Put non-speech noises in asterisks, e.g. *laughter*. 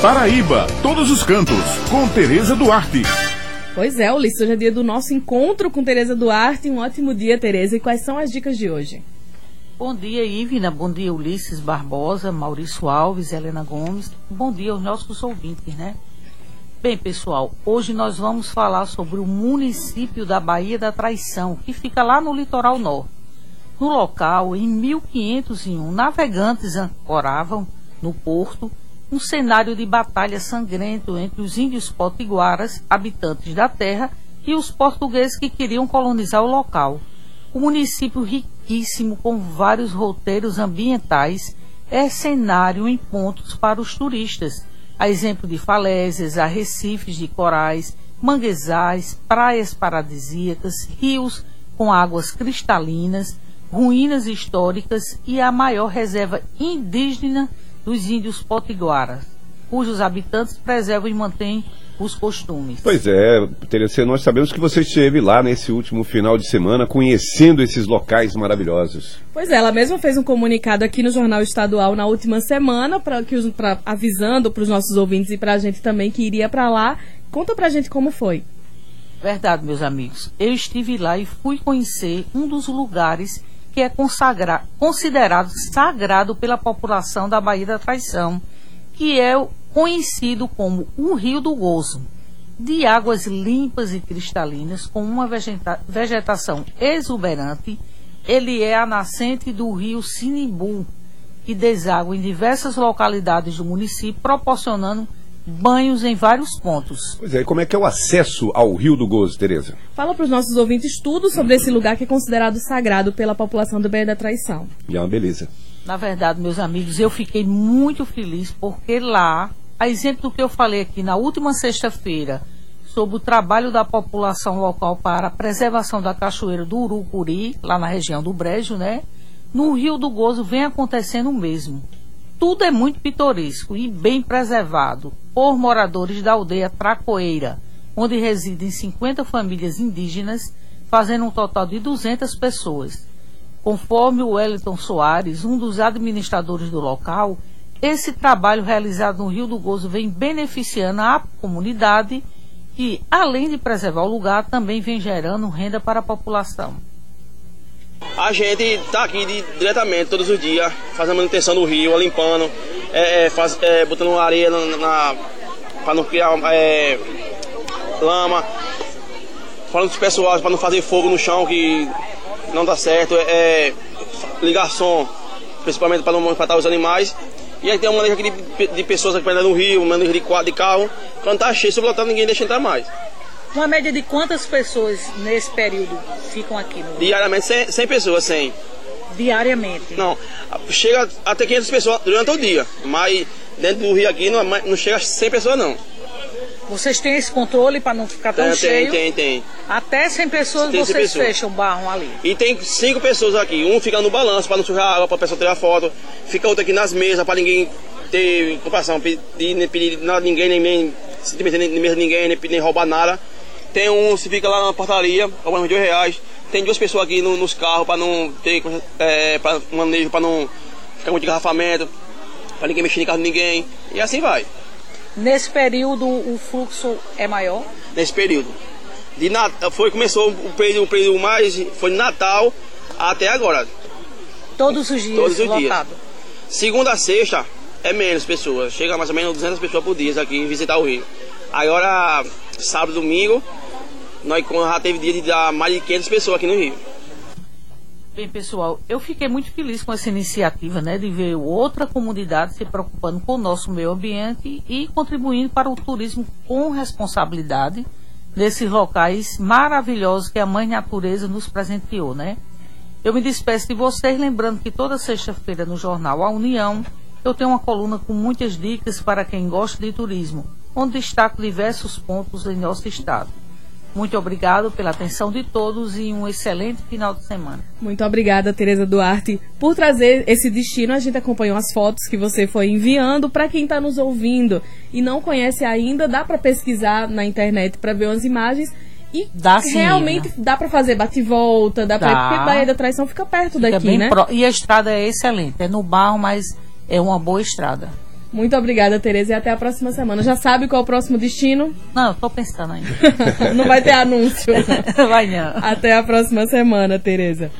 Paraíba, todos os cantos, com Tereza Duarte. Pois é, Ulisses, hoje é dia do nosso encontro com Tereza Duarte. Um ótimo dia, Tereza. E quais são as dicas de hoje? Bom dia, Ivina. Bom dia, Ulisses Barbosa, Maurício Alves, Helena Gomes. Bom dia aos nossos ouvintes, né? Bem, pessoal, hoje nós vamos falar sobre o município da Baía da Traição, que fica lá no litoral norte. No local, em 1501, navegantes ancoravam no porto um cenário de batalha sangrento entre os índios potiguaras, habitantes da terra, e os portugueses que queriam colonizar o local. O município riquíssimo, com vários roteiros ambientais, é cenário em pontos para os turistas a exemplo de falésias, arrecifes de corais, manguezais, praias paradisíacas, rios com águas cristalinas, ruínas históricas e a maior reserva indígena dos índios potiguaras, cujos habitantes preservam e mantêm os costumes. Pois é, Teresa, nós sabemos que você esteve lá nesse último final de semana conhecendo esses locais maravilhosos. Pois é, ela mesma fez um comunicado aqui no Jornal Estadual na última semana, pra, que, pra, avisando para os nossos ouvintes e para a gente também que iria para lá. Conta para a gente como foi. Verdade, meus amigos. Eu estive lá e fui conhecer um dos lugares que é consagra considerado sagrado pela população da Baía da Traição, que é conhecido como o Rio do Gozo, de águas limpas e cristalinas, com uma vegeta vegetação exuberante, ele é a nascente do rio Sinimbu, que deságua em diversas localidades do município, proporcionando banhos em vários pontos. Pois é, e como é que é o acesso ao Rio do Gozo, Tereza? Fala para os nossos ouvintes tudo sobre esse lugar que é considerado sagrado pela população do Baía da Traição. E é uma beleza. Na verdade, meus amigos, eu fiquei muito feliz porque lá a exemplo do que eu falei aqui na última sexta-feira sobre o trabalho da população local para a preservação da cachoeira do Urucuri, lá na região do Brejo, né? No Rio do Gozo vem acontecendo o mesmo. Tudo é muito pitoresco e bem preservado por moradores da aldeia Tracoeira, onde residem 50 famílias indígenas, fazendo um total de 200 pessoas. Conforme o Wellington Soares, um dos administradores do local, esse trabalho realizado no Rio do Gozo vem beneficiando a comunidade que, além de preservar o lugar, também vem gerando renda para a população. A gente está aqui de, diretamente todos os dias, fazendo manutenção do rio, limpando, é, é, faz, é, botando areia na, na para não criar é, lama, falando dos pessoais para não fazer fogo no chão que não dá certo, é, ligar som, principalmente para não matar os animais e aí tem uma manejo de, de pessoas aqui no rio, uma manejo de, de carro. Quando tá cheio, se lotar, ninguém deixa entrar mais. Uma média de quantas pessoas nesse período ficam aqui no Diariamente 100, 100 pessoas, 100. Diariamente? Não, chega até 500 pessoas durante o dia, mas dentro do rio aqui não, não chega a 100 pessoas não. Vocês têm esse controle para não ficar tão tem, cheio? Tem, tem, tem. Até 100 pessoas tem vocês pessoas. fecham o barro ali? E tem cinco pessoas aqui. Um fica no balanço para não sujar água, para a pessoa tirar foto. Fica outro aqui nas mesas para ninguém ter ocupação, pedir, pedir nada ninguém, nem, nem se meter nem mesa ninguém, nem, nem roubar nada. Tem um que fica lá na portaria, cobrando dois reais. Tem duas pessoas aqui no, nos carros para não ter é, pra manejo, para não ficar muito engarrafamento, para ninguém mexer em carro de ninguém. E assim vai. Nesse período o fluxo é maior? Nesse período. De foi, começou o período, o período mais. Foi de Natal até agora. Todos os dias Todos os lotado. Dias. Segunda a sexta é menos pessoas. Chega mais ou menos 200 pessoas por dia aqui visitar o Rio. Agora, sábado domingo, nós já teve dia de dar mais de 500 pessoas aqui no Rio. Bem, pessoal, eu fiquei muito feliz com essa iniciativa, né, de ver outra comunidade se preocupando com o nosso meio ambiente e contribuindo para o turismo com responsabilidade nesses locais maravilhosos que a Mãe Natureza nos presenteou, né? Eu me despeço de vocês, lembrando que toda sexta-feira no jornal A União eu tenho uma coluna com muitas dicas para quem gosta de turismo, onde destaco diversos pontos em nosso estado. Muito obrigado pela atenção de todos e um excelente final de semana. Muito obrigada, Tereza Duarte, por trazer esse destino. A gente acompanhou as fotos que você foi enviando. Para quem está nos ouvindo e não conhece ainda, dá para pesquisar na internet para ver umas imagens. E dá sim, realmente dá para fazer bate-volta, dá, dá. Pra, porque Baía da Traição fica perto fica daqui, né? Pro... E a estrada é excelente, é no barro, mas é uma boa estrada. Muito obrigada, Tereza, e até a próxima semana. Já sabe qual é o próximo destino? Não, tô pensando ainda. *laughs* não vai ter anúncio. *laughs* Vai não. Até a próxima semana, Tereza.